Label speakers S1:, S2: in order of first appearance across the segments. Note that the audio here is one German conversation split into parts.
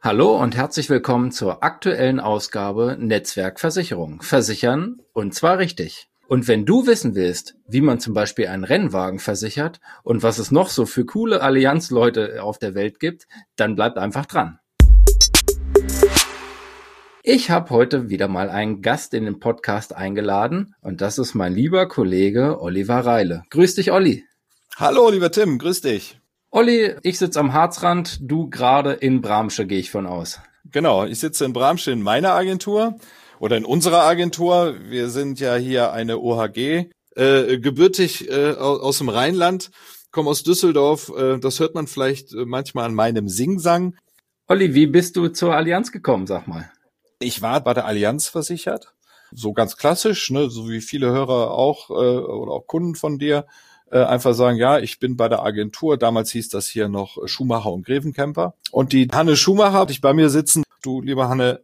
S1: Hallo und herzlich willkommen zur aktuellen Ausgabe Netzwerkversicherung. Versichern und zwar richtig. Und wenn du wissen willst, wie man zum Beispiel einen Rennwagen versichert und was es noch so für coole Allianzleute auf der Welt gibt, dann bleib einfach dran. Ich habe heute wieder mal einen Gast in den Podcast eingeladen und das ist mein lieber Kollege Oliver Reile. Grüß dich, Olli.
S2: Hallo, lieber Tim, grüß dich.
S1: Olli, ich sitze am Harzrand, du gerade in Bramsche, gehe ich von aus.
S2: Genau, ich sitze in Bramsche in meiner Agentur oder in unserer Agentur. Wir sind ja hier eine OHG, äh, gebürtig äh, aus dem Rheinland, komme aus Düsseldorf. Äh, das hört man vielleicht äh, manchmal an meinem Singsang.
S1: Olli, wie bist du zur Allianz gekommen, sag mal?
S2: Ich war bei der Allianz versichert, so ganz klassisch, ne, so wie viele Hörer auch äh, oder auch Kunden von dir äh, einfach sagen, ja, ich bin bei der Agentur. Damals hieß das hier noch Schumacher und Grevenkemper. Und die Hanne Schumacher hat dich bei mir sitzen. Du, lieber Hanne,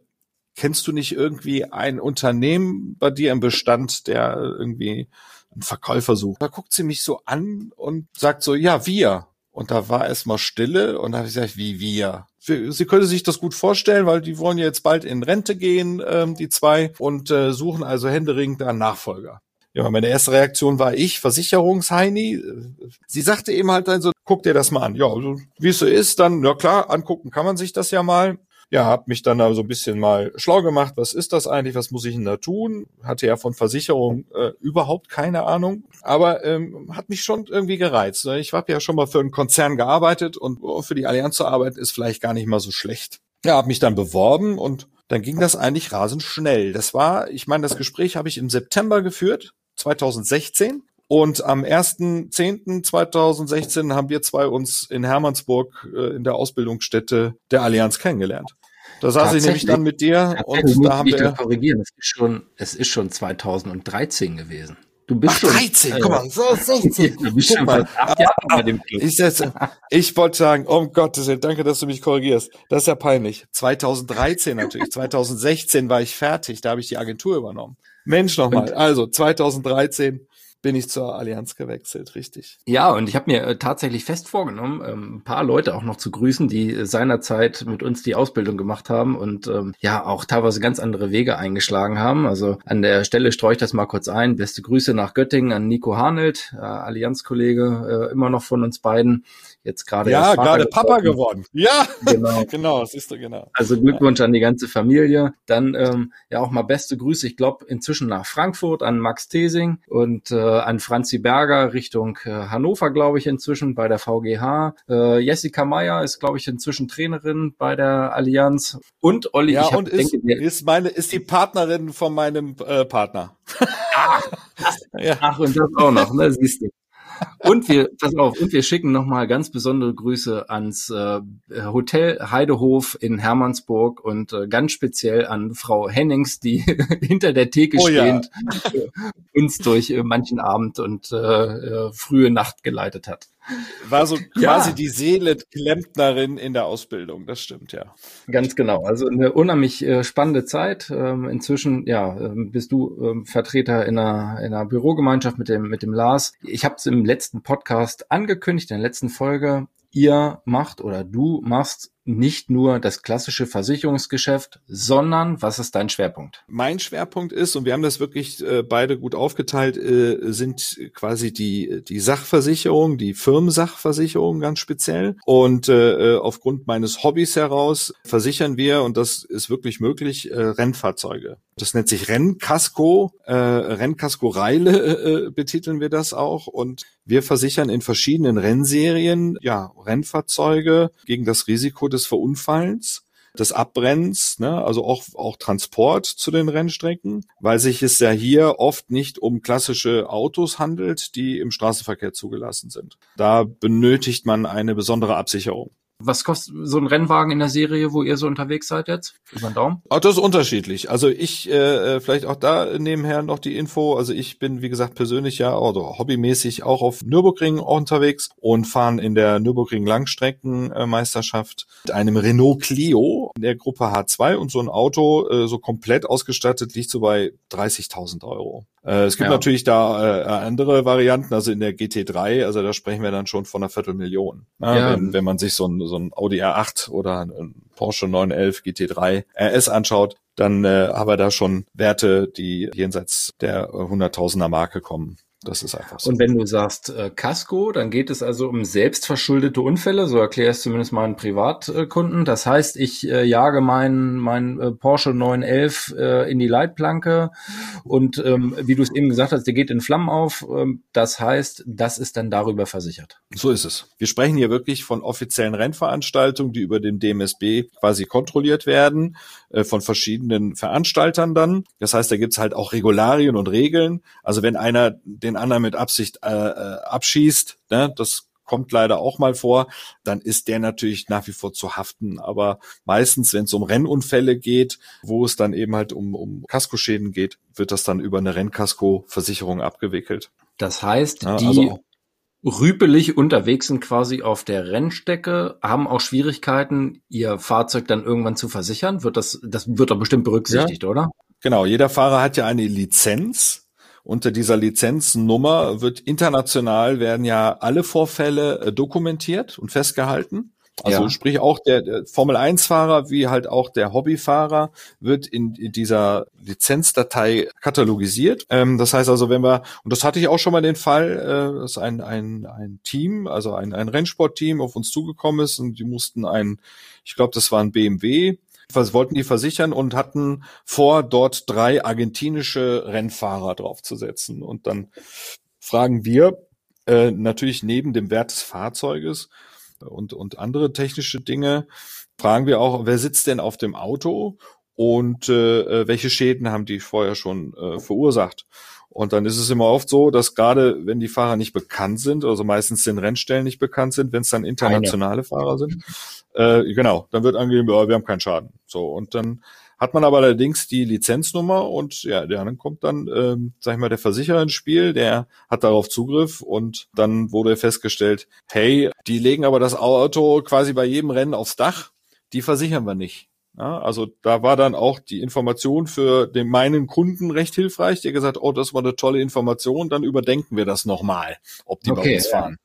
S2: kennst du nicht irgendwie ein Unternehmen bei dir im Bestand, der irgendwie einen Verkäufer sucht? Da guckt sie mich so an und sagt so, ja, wir. Und da war erstmal Stille und da habe ich gesagt, wie wir? Sie könnte sich das gut vorstellen, weil die wollen ja jetzt bald in Rente gehen, ähm, die zwei, und äh, suchen also händeringend einen Nachfolger. Ja, meine erste Reaktion war ich, Versicherungsheini. Sie sagte eben halt dann so, guck dir das mal an. Ja, also, wie es so ist, dann, ja klar, angucken kann man sich das ja mal. Ja, hab mich dann da so ein bisschen mal schlau gemacht. Was ist das eigentlich? Was muss ich denn da tun? Hatte ja von Versicherung äh, überhaupt keine Ahnung. Aber ähm, hat mich schon irgendwie gereizt. Ich habe ja schon mal für einen Konzern gearbeitet und oh, für die Allianz zu arbeiten ist vielleicht gar nicht mal so schlecht. Ja, hab mich dann beworben und dann ging das eigentlich rasend schnell. Das war, ich meine, das Gespräch habe ich im September geführt 2016. Und am 1.10.2016 haben wir zwei uns in Hermannsburg äh, in der Ausbildungsstätte der Allianz kennengelernt. Da saß ich nämlich dann mit dir
S1: und da haben wir. Korrigieren. Es ist schon, es ist schon 2013 gewesen.
S2: Du bist Ach, schon 13, äh, guck mal, so 16. du bist schon mal, acht Jahre bei dem Club. Ich, ich wollte sagen, um Gottes Willen, danke, dass du mich korrigierst. Das ist ja peinlich. 2013 natürlich. 2016 war ich fertig, da habe ich die Agentur übernommen. Mensch nochmal. Also 2013 bin ich zur Allianz gewechselt, richtig.
S1: Ja, und ich habe mir äh, tatsächlich fest vorgenommen, ähm, ein paar Leute auch noch zu grüßen, die äh, seinerzeit mit uns die Ausbildung gemacht haben und ähm, ja auch teilweise ganz andere Wege eingeschlagen haben. Also an der Stelle streue ich das mal kurz ein. Beste Grüße nach Göttingen an Nico Hanelt, äh, Allianzkollege, immer noch von uns beiden jetzt gerade
S2: ja gerade Papa geworden. Ja, genau, genau, siehst du genau.
S1: Also Glückwunsch ja. an die ganze Familie. Dann ähm, ja auch mal beste Grüße. Ich glaube inzwischen nach Frankfurt an Max Tesing und äh, an Franzi Berger Richtung äh, Hannover, glaube ich inzwischen bei der VGH. Äh, Jessica Meyer ist glaube ich inzwischen Trainerin bei der Allianz und Olli.
S2: Ja und ist, denke, ist meine ist die Partnerin von meinem äh, Partner.
S1: Ach, ja. ach und das auch noch, ne? Siehst du. Und wir, pass auf, und wir schicken nochmal ganz besondere Grüße ans äh, Hotel Heidehof in Hermannsburg und äh, ganz speziell an Frau Hennings, die hinter der Theke oh, stehend ja. uns durch äh, manchen Abend und äh, äh, frühe Nacht geleitet hat.
S2: War so quasi ja. die Seele Klempnerin in der Ausbildung, das stimmt, ja.
S1: Ganz genau. Also eine unheimlich äh, spannende Zeit. Ähm, inzwischen, ja, ähm, bist du ähm, Vertreter in einer, in einer Bürogemeinschaft mit dem, mit dem Lars. Ich habe es im letzten Podcast angekündigt, in der letzten Folge. Ihr macht oder du machst nicht nur das klassische Versicherungsgeschäft, sondern was ist dein Schwerpunkt?
S2: Mein Schwerpunkt ist, und wir haben das wirklich äh, beide gut aufgeteilt, äh, sind quasi die, die Sachversicherung, die Firmensachversicherung ganz speziell. Und äh, aufgrund meines Hobbys heraus versichern wir, und das ist wirklich möglich, äh, Rennfahrzeuge. Das nennt sich Rennkasko, äh, Rennkasko-Reile äh, betiteln wir das auch. Und wir versichern in verschiedenen Rennserien ja Rennfahrzeuge gegen das Risiko des Verunfallens des Abbrennens, ne, also auch, auch Transport zu den Rennstrecken, weil sich es ja hier oft nicht um klassische Autos handelt, die im Straßenverkehr zugelassen sind. Da benötigt man eine besondere Absicherung.
S1: Was kostet so ein Rennwagen in der Serie, wo ihr so unterwegs seid jetzt? Über den Daumen?
S2: Auch das ist unterschiedlich. Also ich, äh, äh, vielleicht auch da nebenher noch die Info. Also ich bin, wie gesagt, persönlich ja oder hobbymäßig auch auf Nürburgring unterwegs und fahren in der Nürburgring Langstreckenmeisterschaft mit einem Renault Clio in der Gruppe H2 und so ein Auto äh, so komplett ausgestattet liegt so bei 30.000 Euro. Äh, es gibt ja. natürlich da äh, andere Varianten, also in der GT3, also da sprechen wir dann schon von einer Viertelmillion. Ne? Ja. Wenn, wenn man sich so ein, so ein Audi R8 oder ein Porsche 911 GT3 RS anschaut, dann äh, haben wir da schon Werte, die jenseits der 100.000er Marke kommen. Das ist einfach so.
S1: Und wenn du sagst äh, Casco, dann geht es also um selbstverschuldete Unfälle, so erkläre ich zumindest meinen Privatkunden. Das heißt, ich äh, jage meinen mein, äh, Porsche 911 äh, in die Leitplanke und ähm, wie du es eben gesagt hast, der geht in Flammen auf. Ähm, das heißt, das ist dann darüber versichert.
S2: So ist es. Wir sprechen hier wirklich von offiziellen Rennveranstaltungen, die über den DMSB quasi kontrolliert werden, äh, von verschiedenen Veranstaltern dann. Das heißt, da gibt's halt auch Regularien und Regeln. Also wenn einer den den anderen mit Absicht äh, äh, abschießt, ne, das kommt leider auch mal vor, dann ist der natürlich nach wie vor zu haften. Aber meistens, wenn es um Rennunfälle geht, wo es dann eben halt um, um Kaskoschäden geht, wird das dann über eine Rennkasko-Versicherung abgewickelt.
S1: Das heißt, ja, die also, rüpelig unterwegs sind quasi auf der Rennstrecke, haben auch Schwierigkeiten, ihr Fahrzeug dann irgendwann zu versichern. Wird das, das wird doch bestimmt berücksichtigt, ja, oder?
S2: Genau, jeder Fahrer hat ja eine Lizenz unter dieser Lizenznummer wird international werden ja alle Vorfälle äh, dokumentiert und festgehalten. Also ja. sprich auch der, der Formel 1 Fahrer wie halt auch der Hobbyfahrer wird in, in dieser Lizenzdatei katalogisiert. Ähm, das heißt also, wenn wir, und das hatte ich auch schon mal den Fall, äh, dass ein, ein, ein Team, also ein, ein Rennsportteam auf uns zugekommen ist und die mussten ein, ich glaube, das war ein BMW, wollten die versichern und hatten vor, dort drei argentinische Rennfahrer draufzusetzen. Und dann fragen wir äh, natürlich neben dem Wert des Fahrzeuges und, und andere technische Dinge, fragen wir auch, wer sitzt denn auf dem Auto und äh, äh welche Schäden haben die vorher schon äh, verursacht. Und dann ist es immer oft so, dass gerade wenn die Fahrer nicht bekannt sind, also meistens den Rennstellen nicht bekannt sind, wenn es dann internationale Eine. Fahrer sind, äh, genau, dann wird angegeben, ja, wir haben keinen Schaden. So, und dann hat man aber allerdings die Lizenznummer und ja, dann kommt dann, ähm, sag ich mal, der Versicherer ins Spiel, der hat darauf Zugriff und dann wurde festgestellt, hey, die legen aber das Auto quasi bei jedem Rennen aufs Dach, die versichern wir nicht. Ja, also da war dann auch die Information für den meinen Kunden recht hilfreich, der gesagt, oh, das war eine tolle Information, dann überdenken wir das nochmal, ob die okay, bei uns fahren.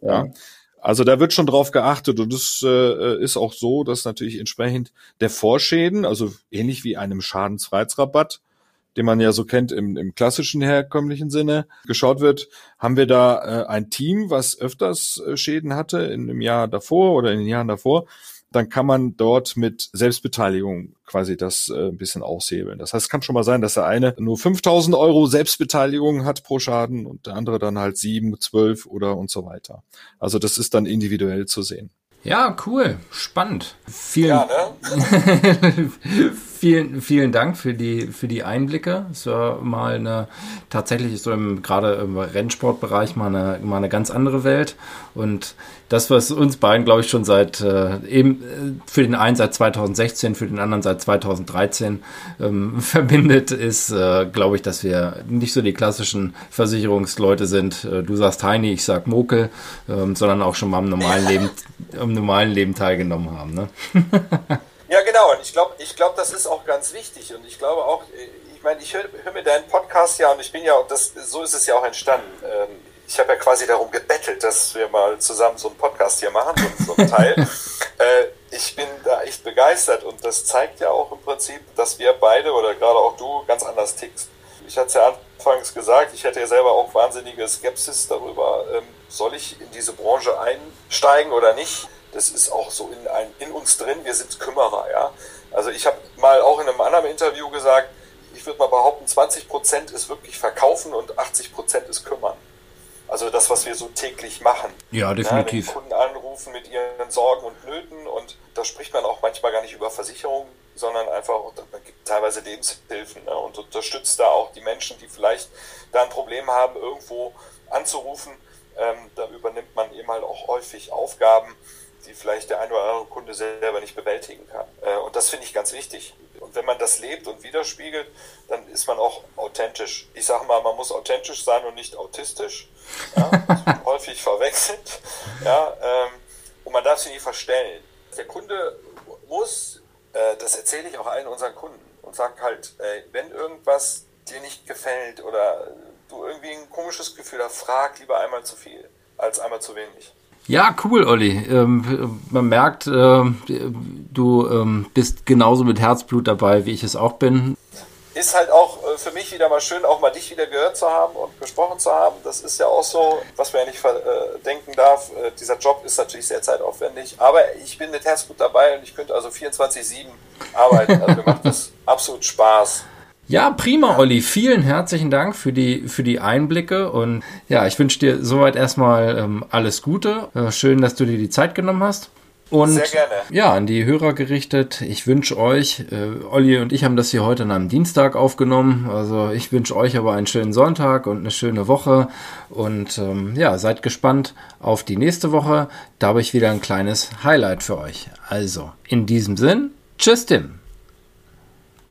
S2: Ja. ja. Also da wird schon drauf geachtet und es äh, ist auch so, dass natürlich entsprechend der Vorschäden, also ähnlich wie einem Schadensfreiheitsrabatt, den man ja so kennt im, im klassischen herkömmlichen Sinne, geschaut wird, haben wir da äh, ein Team, was öfters äh, Schäden hatte in dem Jahr davor oder in den Jahren davor dann kann man dort mit Selbstbeteiligung quasi das äh, ein bisschen aushebeln. Das heißt, es kann schon mal sein, dass der eine nur 5000 Euro Selbstbeteiligung hat pro Schaden und der andere dann halt sieben, zwölf oder und so weiter. Also das ist dann individuell zu sehen.
S1: Ja, cool, spannend. Vielen, ja, ne? vielen, vielen Dank für die, für die Einblicke. Es war mal eine, tatsächlich so im, gerade im Rennsportbereich mal eine, mal eine ganz andere Welt. Und das, was uns beiden, glaube ich, schon seit, äh, eben äh, für den einen seit 2016, für den anderen seit 2013 ähm, verbindet, ist, äh, glaube ich, dass wir nicht so die klassischen Versicherungsleute sind. Äh, du sagst Heini, ich sag Mokel, ähm, sondern auch schon mal im normalen Leben, im normalen Leben teilgenommen haben. Ne?
S3: Ja, genau. Und ich glaube, ich glaube, das ist auch ganz wichtig. Und ich glaube auch, ich meine, ich höre hör mir deinen Podcast ja und ich bin ja, das, so ist es ja auch entstanden. Ähm, ich habe ja quasi darum gebettelt, dass wir mal zusammen so einen Podcast hier machen, so, so einen Teil. äh, ich bin da echt begeistert und das zeigt ja auch im Prinzip, dass wir beide oder gerade auch du ganz anders tickst. Ich hatte es ja anfangs gesagt, ich hätte ja selber auch wahnsinnige Skepsis darüber, ähm, soll ich in diese Branche einsteigen oder nicht das ist auch so in, ein, in uns drin, wir sind Kümmerer, ja. Also ich habe mal auch in einem anderen Interview gesagt, ich würde mal behaupten, 20 Prozent ist wirklich verkaufen und 80 Prozent ist kümmern. Also das, was wir so täglich machen.
S1: Ja, definitiv.
S3: Ja, Kunden anrufen mit ihren Sorgen und Nöten und da spricht man auch manchmal gar nicht über Versicherungen, sondern einfach, man gibt teilweise Lebenshilfen ne, und unterstützt da auch die Menschen, die vielleicht da ein Problem haben, irgendwo anzurufen. Ähm, da übernimmt man eben halt auch häufig Aufgaben, die vielleicht der ein oder andere Kunde selber nicht bewältigen kann. Äh, und das finde ich ganz wichtig. Und wenn man das lebt und widerspiegelt, dann ist man auch authentisch. Ich sage mal, man muss authentisch sein und nicht autistisch. Ja, das häufig verwechselt. Ja, ähm, und man darf sich nicht verstellen. Der Kunde muss, äh, das erzähle ich auch allen unseren Kunden und sage halt, wenn irgendwas
S2: dir nicht gefällt oder du irgendwie ein komisches Gefühl hast, frag lieber einmal zu viel als einmal zu wenig.
S1: Ja, cool, Olli. Ähm, man merkt, äh, du ähm, bist genauso mit Herzblut dabei, wie ich es auch bin.
S2: Ist halt auch äh, für mich wieder mal schön, auch mal dich wieder gehört zu haben und gesprochen zu haben. Das ist ja auch so, was man ja nicht äh, denken darf. Äh, dieser Job ist natürlich sehr zeitaufwendig, aber ich bin mit Herzblut dabei und ich könnte also 24-7 arbeiten. Also mir macht das absolut Spaß.
S1: Ja, prima, Olli. Vielen herzlichen Dank für die, für die Einblicke und ja, ich wünsche dir soweit erstmal ähm, alles Gute. Äh, schön, dass du dir die Zeit genommen hast. Und Sehr gerne. ja, an die Hörer gerichtet. Ich wünsche euch, äh, Olli und ich haben das hier heute an einem Dienstag aufgenommen. Also ich wünsche euch aber einen schönen Sonntag und eine schöne Woche. Und ähm, ja, seid gespannt auf die nächste Woche. Da habe ich wieder ein kleines Highlight für euch. Also, in diesem Sinn, tschüss Tim.